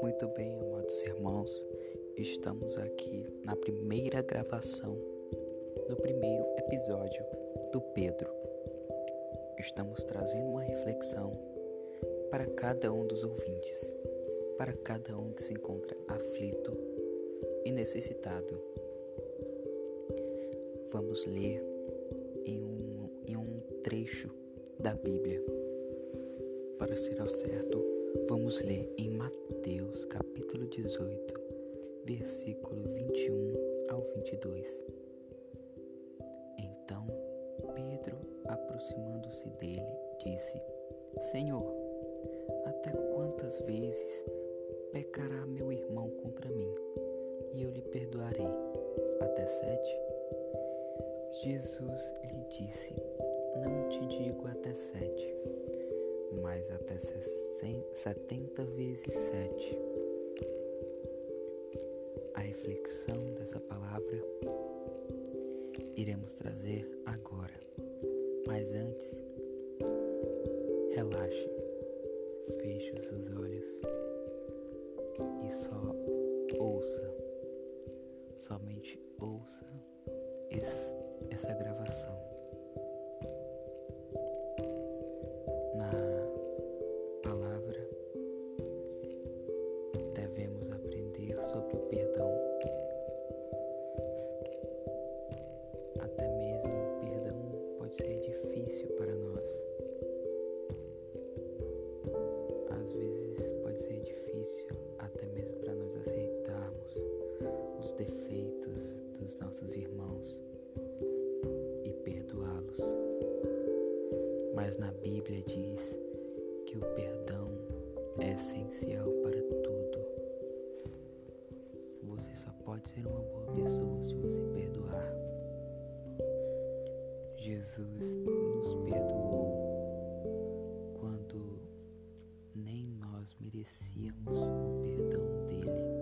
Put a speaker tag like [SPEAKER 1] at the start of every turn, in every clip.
[SPEAKER 1] Muito bem, amados irmãos, estamos aqui na primeira gravação do primeiro episódio do Pedro. Estamos trazendo uma reflexão para cada um dos ouvintes, para cada um que se encontra aflito e necessitado. Vamos ler em um, em um trecho da Bíblia. Para ser ao certo, vamos ler em Mateus capítulo 18, versículo 21 ao 22. Então Pedro, aproximando-se dele, disse: Senhor, até quantas vezes pecará meu irmão contra mim e eu lhe perdoarei? Até sete? Jesus lhe disse: Não te digo até sete, mas até setenta vezes sete. A reflexão dessa palavra iremos trazer agora. Mas antes, relaxe, feche os seus olhos e só ouça, somente ouça essa gravação. Devemos aprender sobre o perdão. Até mesmo o perdão pode ser difícil para nós. Às vezes pode ser difícil até mesmo para nós aceitarmos os defeitos dos nossos irmãos Mas na Bíblia diz que o perdão é essencial Jesus nos perdoou quando nem nós merecíamos o perdão dele.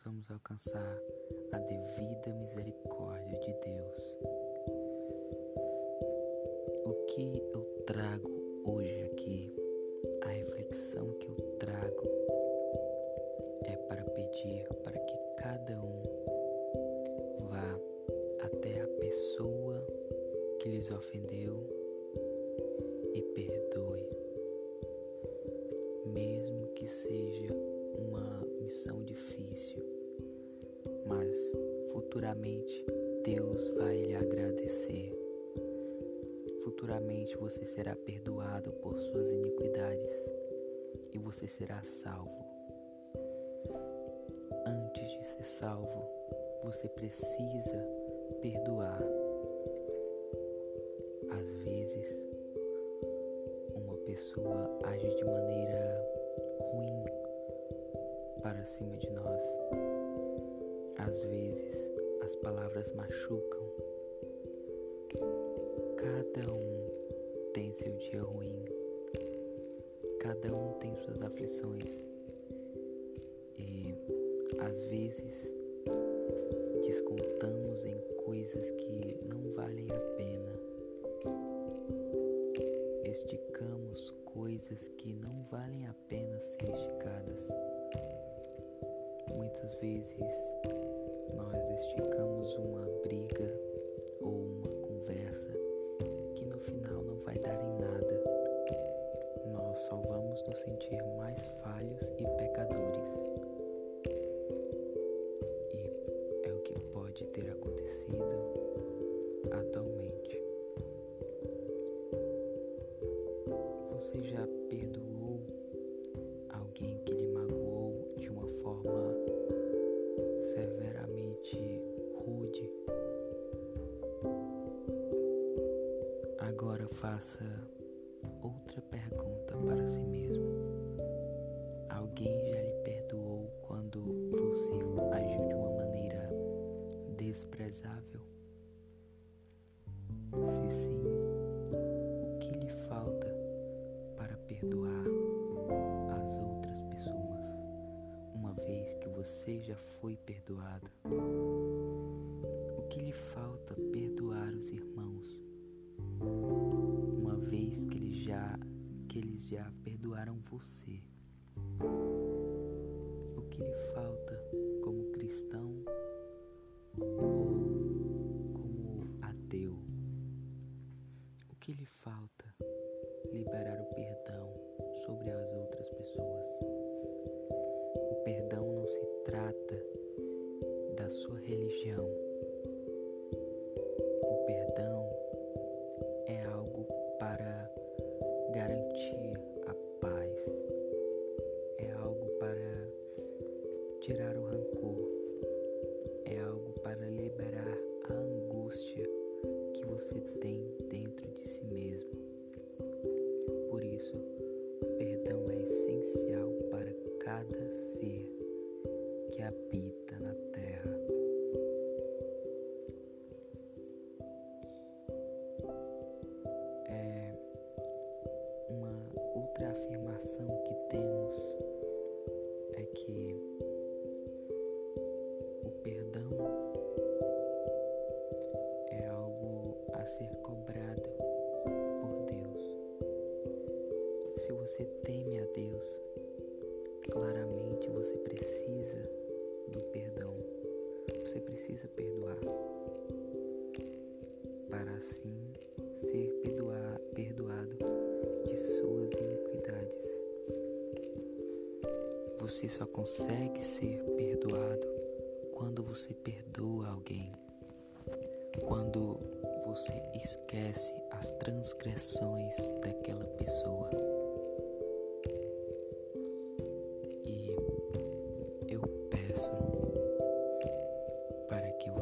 [SPEAKER 1] Possamos alcançar a devida misericórdia de Deus. O que eu trago hoje aqui, a reflexão que eu trago é para pedir para que cada um vá até a pessoa que lhes ofendeu e perdoe, mesmo que seja futuramente Deus vai lhe agradecer. Futuramente você será perdoado por suas iniquidades e você será salvo antes de ser salvo, você precisa perdoar. Às vezes, uma pessoa age de maneira ruim para cima de nós. Às vezes, as palavras machucam. Cada um tem seu dia ruim. Cada um tem suas aflições. E às vezes, descontamos em coisas que não valem a pena. Esticamos coisas que não valem já perdoou alguém que lhe magoou de uma forma severamente rude? Agora faça outra pergunta. foi já perdoaram você. O que lhe falta como cristão ou como ateu? O que lhe falta liberar o perdão sobre as outras pessoas? O perdão não se trata da sua religião. Habita na terra. É uma outra afirmação que temos é que o perdão é algo a ser cobrado por Deus. Se você teme a Deus, claramente você precisa do perdão. Você precisa perdoar para assim ser perdoado de suas iniquidades. Você só consegue ser perdoado quando você perdoa alguém, quando você esquece as transgressões daquela pessoa.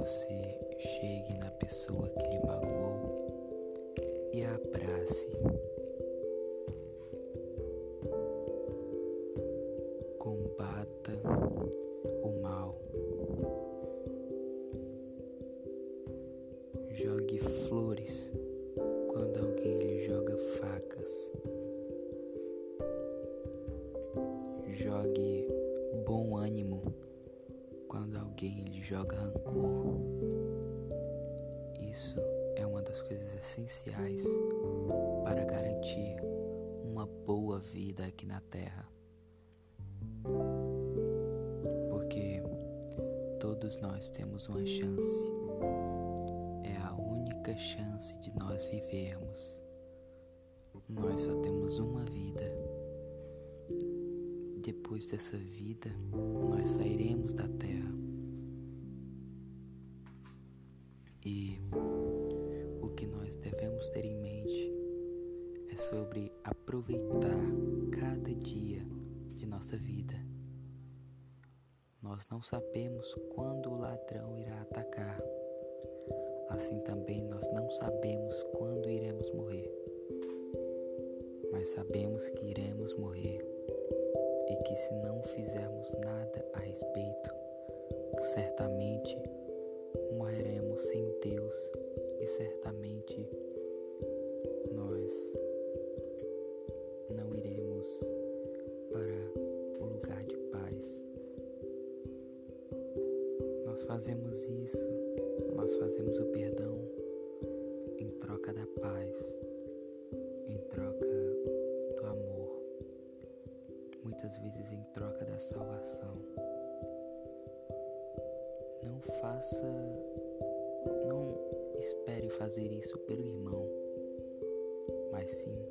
[SPEAKER 1] Você chegue na pessoa que lhe magoou e a abrace. Combata o mal. Jogue flores joga rancor. Isso é uma das coisas essenciais para garantir uma boa vida aqui na Terra. Porque todos nós temos uma chance. É a única chance de nós vivermos. Nós só temos uma vida. Depois dessa vida, nós sairemos da terra. Devemos ter em mente é sobre aproveitar cada dia de nossa vida. Nós não sabemos quando o ladrão irá atacar. Assim também nós não sabemos quando iremos morrer. Mas sabemos que iremos morrer e que se não fizermos nada a respeito, certamente fazemos isso, nós fazemos o perdão em troca da paz, em troca do amor, muitas vezes em troca da salvação. Não faça, não espere fazer isso pelo irmão, mas sim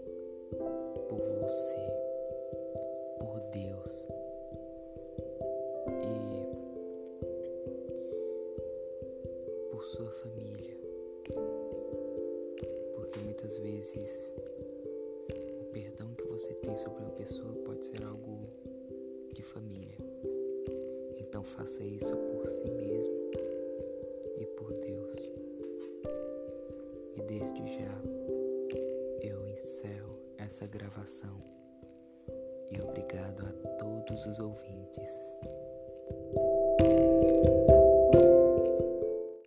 [SPEAKER 1] Então faça isso por si mesmo e por Deus. E desde já eu encerro essa gravação. E obrigado a todos os ouvintes.